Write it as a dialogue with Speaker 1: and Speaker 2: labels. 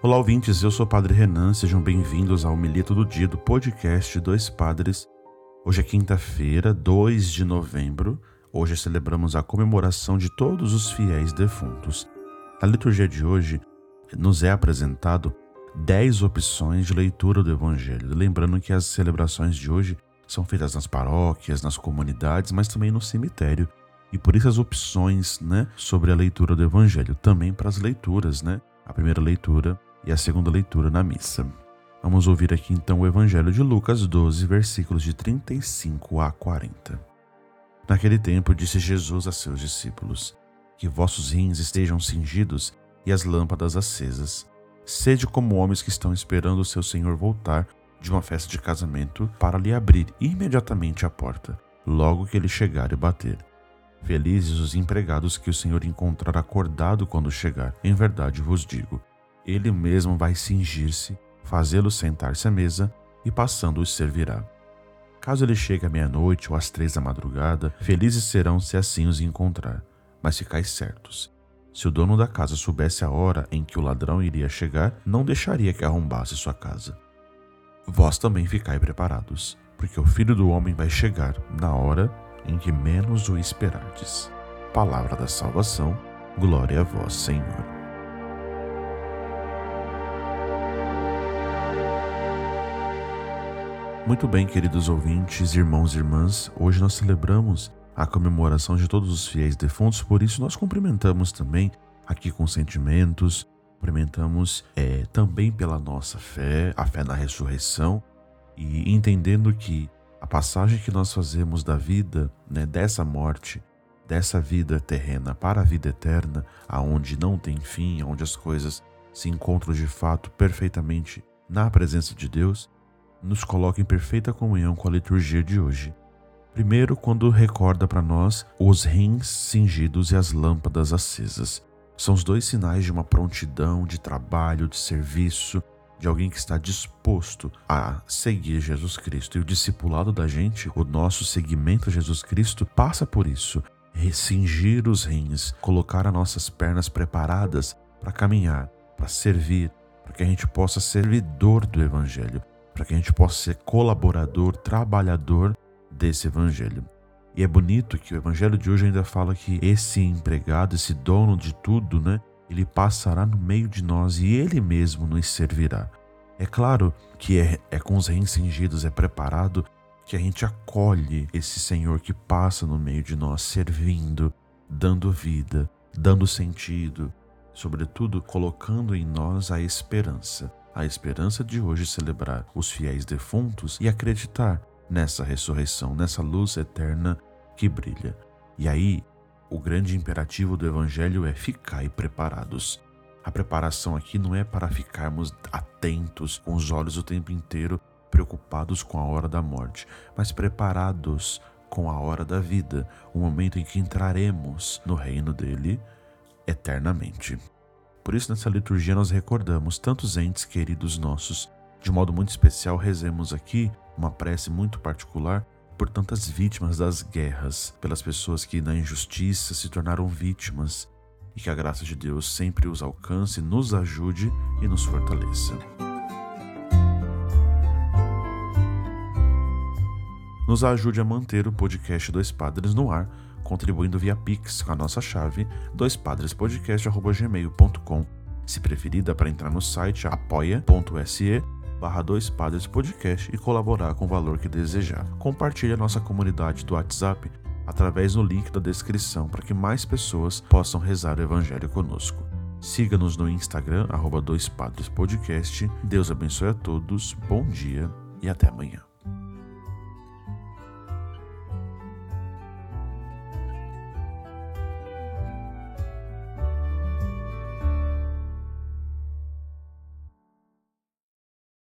Speaker 1: Olá, ouvintes, eu sou o Padre Renan, sejam bem-vindos ao Milito do Dia do podcast Dois Padres. Hoje é quinta-feira, 2 de novembro. Hoje celebramos a comemoração de todos os fiéis defuntos. Na liturgia de hoje, nos é apresentado 10 opções de leitura do Evangelho. Lembrando que as celebrações de hoje são feitas nas paróquias, nas comunidades, mas também no cemitério. E por isso as opções né, sobre a leitura do Evangelho, também para as leituras, né? A primeira leitura e a segunda leitura na missa. Vamos ouvir aqui então o Evangelho de Lucas 12, versículos de 35 a 40. Naquele tempo disse Jesus a seus discípulos: Que vossos rins estejam cingidos e as lâmpadas acesas. Sede como homens que estão esperando o seu Senhor voltar de uma festa de casamento para lhe abrir imediatamente a porta, logo que ele chegar e bater. Felizes os empregados que o Senhor encontrar acordado quando chegar. Em verdade vos digo, ele mesmo vai cingir-se, fazê-lo sentar-se à mesa e passando os servirá. Caso ele chegue à meia-noite ou às três da madrugada, felizes serão se assim os encontrar. Mas ficais certos: se o dono da casa soubesse a hora em que o ladrão iria chegar, não deixaria que arrombasse sua casa. Vós também ficai preparados, porque o filho do homem vai chegar na hora em que menos o esperardes. Palavra da salvação, glória a vós, Senhor. Muito bem, queridos ouvintes, irmãos e irmãs, hoje nós celebramos a comemoração de todos os fiéis defuntos, por isso nós cumprimentamos também aqui com sentimentos, cumprimentamos é, também pela nossa fé, a fé na ressurreição, e entendendo que a passagem que nós fazemos da vida, né, dessa morte, dessa vida terrena para a vida eterna, aonde não tem fim, onde as coisas se encontram de fato perfeitamente na presença de Deus, nos coloca em perfeita comunhão com a liturgia de hoje. Primeiro, quando recorda para nós os rins cingidos e as lâmpadas acesas. São os dois sinais de uma prontidão, de trabalho, de serviço, de alguém que está disposto a seguir Jesus Cristo. E o discipulado da gente, o nosso seguimento a Jesus Cristo, passa por isso. Recingir os rins, colocar as nossas pernas preparadas para caminhar, para servir, para que a gente possa ser servidor do Evangelho, para que a gente possa ser colaborador, trabalhador desse evangelho. E é bonito que o evangelho de hoje ainda fala que esse empregado, esse dono de tudo, né, ele passará no meio de nós e ele mesmo nos servirá. É claro que é, é com os rins cingidos, é preparado que a gente acolhe esse Senhor que passa no meio de nós, servindo, dando vida, dando sentido, sobretudo colocando em nós a esperança a esperança de hoje celebrar os fiéis defuntos e acreditar nessa ressurreição, nessa luz eterna que brilha. E aí, o grande imperativo do Evangelho é ficar preparados. A preparação aqui não é para ficarmos atentos, com os olhos o tempo inteiro preocupados com a hora da morte, mas preparados com a hora da vida, o momento em que entraremos no reino dele eternamente. Por isso, nessa liturgia, nós recordamos tantos entes queridos nossos. De modo muito especial, rezemos aqui uma prece muito particular por tantas vítimas das guerras, pelas pessoas que na injustiça se tornaram vítimas, e que a graça de Deus sempre os alcance, nos ajude e nos fortaleça. Nos ajude a manter o podcast Dois Padres no ar contribuindo via Pix com a nossa chave doispadrespodcast.gmail.com. Se preferir, dá para entrar no site apoia.se barra dois padres podcast e colaborar com o valor que desejar. Compartilhe a nossa comunidade do WhatsApp através do link da descrição para que mais pessoas possam rezar o Evangelho conosco. Siga-nos no Instagram, arroba dois padres podcast. Deus abençoe a todos, bom dia e até amanhã.